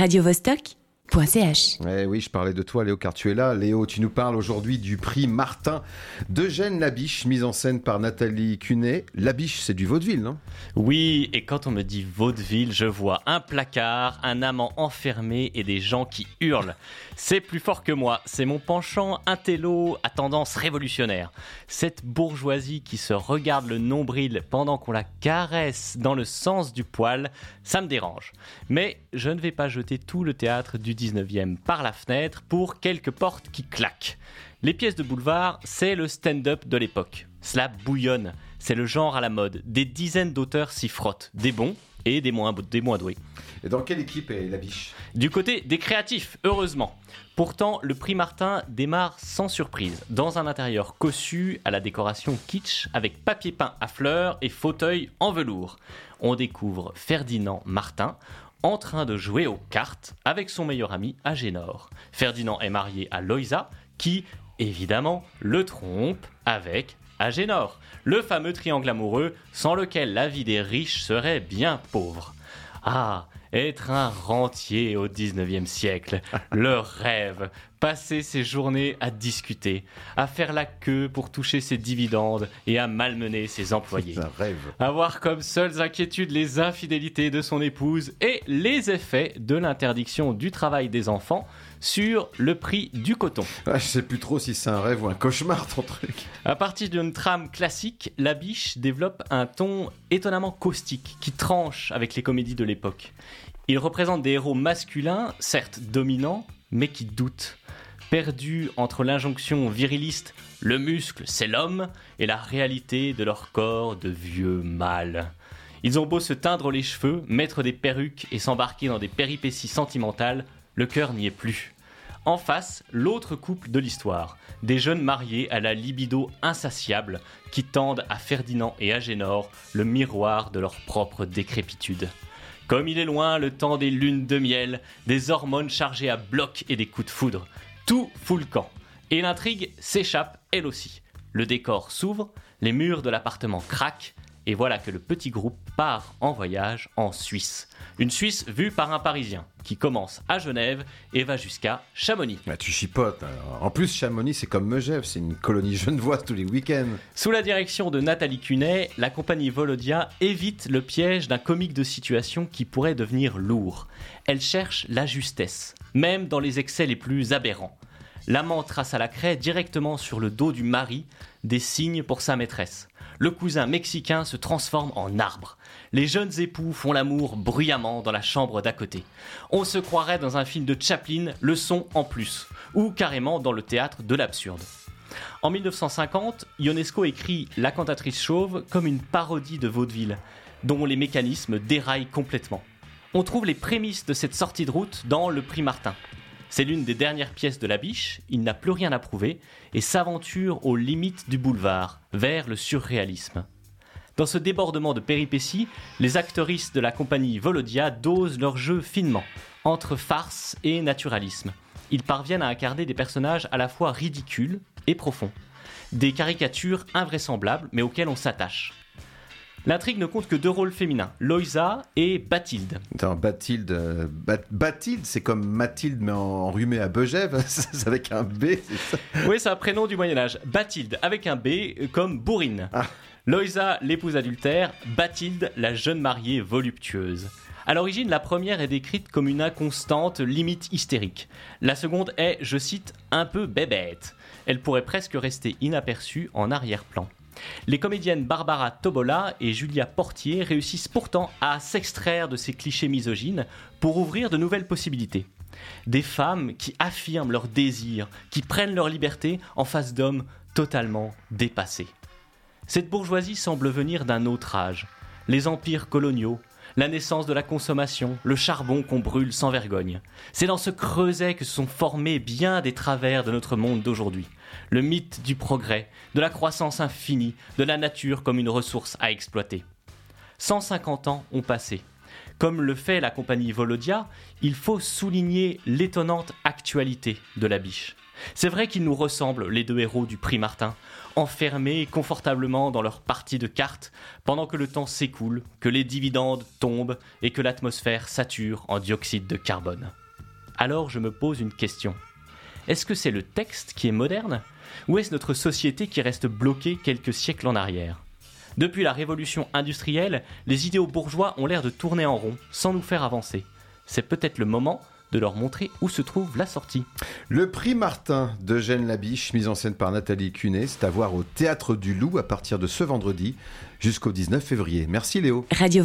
radiovostok.ch. Eh oui, je parlais de toi, Léo, car tu es là. Léo, tu nous parles aujourd'hui du prix Martin d'Eugène Labiche, mise en scène par Nathalie Cunet. Labiche, c'est du vaudeville, non? Oui, et quand on me dit vaudeville, je vois un placard, un amant enfermé et des gens qui hurlent. C'est plus fort que moi, c'est mon penchant intello à tendance révolutionnaire. Cette bourgeoisie qui se regarde le nombril pendant qu'on la caresse dans le sens du poil, ça me dérange. Mais je ne vais pas jeter tout le théâtre du 19e par la fenêtre pour quelques portes qui claquent. Les pièces de boulevard, c'est le stand-up de l'époque. Cela bouillonne, c'est le genre à la mode. Des dizaines d'auteurs s'y frottent, des bons et des moins, des moins doués. Et dans quelle équipe est Labiche? Du côté des créatifs, heureusement. Pourtant, le prix Martin démarre sans surprise, dans un intérieur cossu à la décoration kitsch, avec papier peint à fleurs et fauteuil en velours. On découvre Ferdinand Martin en train de jouer aux cartes avec son meilleur ami Agénor. Ferdinand est marié à Loïsa, qui, évidemment, le trompe avec Agénor, le fameux triangle amoureux sans lequel la vie des riches serait bien pauvre. Ah, être un rentier au 19e siècle, leur rêve, passer ses journées à discuter, à faire la queue pour toucher ses dividendes et à malmener ses employés. C'est un rêve. Avoir comme seules inquiétudes les infidélités de son épouse et les effets de l'interdiction du travail des enfants sur le prix du coton. Ah, je sais plus trop si c'est un rêve ou un cauchemar, ton truc. À partir d'une trame classique, la biche développe un ton étonnamment caustique qui tranche avec les comédies de l'époque. Il représente des héros masculins, certes dominants, mais qui doutent, perdus entre l'injonction viriliste le muscle c'est l'homme et la réalité de leur corps de vieux mâles. Ils ont beau se teindre les cheveux, mettre des perruques et s'embarquer dans des péripéties sentimentales, le cœur n'y est plus. En face, l'autre couple de l'histoire, des jeunes mariés à la libido insatiable qui tendent à Ferdinand et Agénor le miroir de leur propre décrépitude. Comme il est loin le temps des lunes de miel, des hormones chargées à bloc et des coups de foudre. Tout fout le camp. Et l'intrigue s'échappe elle aussi. Le décor s'ouvre, les murs de l'appartement craquent, et voilà que le petit groupe part en voyage en Suisse. Une Suisse vue par un Parisien, qui commence à Genève et va jusqu'à Chamonix. Bah, tu chipotes. alors. En plus, Chamonix, c'est comme Megève, c'est une colonie genevoise tous les week-ends. Sous la direction de Nathalie Cunet, la compagnie Volodia évite le piège d'un comique de situation qui pourrait devenir lourd. Elle cherche la justesse, même dans les excès les plus aberrants. L'amant trace à la craie directement sur le dos du mari des signes pour sa maîtresse. Le cousin mexicain se transforme en arbre. Les jeunes époux font l'amour bruyamment dans la chambre d'à côté. On se croirait dans un film de Chaplin, le son en plus, ou carrément dans le théâtre de l'absurde. En 1950, Ionesco écrit La cantatrice chauve comme une parodie de vaudeville, dont les mécanismes déraillent complètement. On trouve les prémices de cette sortie de route dans Le Prix Martin. C'est l'une des dernières pièces de la biche, il n'a plus rien à prouver, et s'aventure aux limites du boulevard, vers le surréalisme. Dans ce débordement de péripéties, les actrices de la compagnie Volodia dosent leur jeu finement, entre farce et naturalisme. Ils parviennent à incarner des personnages à la fois ridicules et profonds. Des caricatures invraisemblables, mais auxquelles on s'attache. L'intrigue ne compte que deux rôles féminins, Loïsa et Bathilde. Attends, Bathilde, euh, Bat- Bathilde, c'est comme Mathilde, mais en- enrhumé à Begève, c'est avec un B, c'est ça Oui, c'est un prénom du Moyen-Âge. Bathilde, avec un B, euh, comme Bourrine. Ah. Loïsa, l'épouse adultère. Bathilde, la jeune mariée voluptueuse. À l'origine, la première est décrite comme une inconstante, limite hystérique. La seconde est, je cite, un peu bébête. Elle pourrait presque rester inaperçue en arrière-plan. Les comédiennes Barbara Tobola et Julia Portier réussissent pourtant à s'extraire de ces clichés misogynes pour ouvrir de nouvelles possibilités. Des femmes qui affirment leurs désirs, qui prennent leur liberté en face d'hommes totalement dépassés. Cette bourgeoisie semble venir d'un autre âge. Les empires coloniaux, la naissance de la consommation, le charbon qu'on brûle sans vergogne. C'est dans ce creuset que se sont formés bien des travers de notre monde d'aujourd'hui. Le mythe du progrès, de la croissance infinie, de la nature comme une ressource à exploiter. 150 ans ont passé. Comme le fait la compagnie Volodia, il faut souligner l'étonnante actualité de la biche. C'est vrai qu'ils nous ressemblent, les deux héros du prix Martin, enfermés confortablement dans leur partie de cartes, pendant que le temps s'écoule, que les dividendes tombent et que l'atmosphère sature en dioxyde de carbone. Alors je me pose une question. Est-ce que c'est le texte qui est moderne Ou est-ce notre société qui reste bloquée quelques siècles en arrière? Depuis la révolution industrielle, les idéaux bourgeois ont l'air de tourner en rond, sans nous faire avancer. C'est peut-être le moment de leur montrer où se trouve la sortie. Le prix Martin d'Eugène Labiche, mise en scène par Nathalie Cunet, c'est à voir au Théâtre du Loup à partir de ce vendredi jusqu'au 19 février. Merci Léo. Radio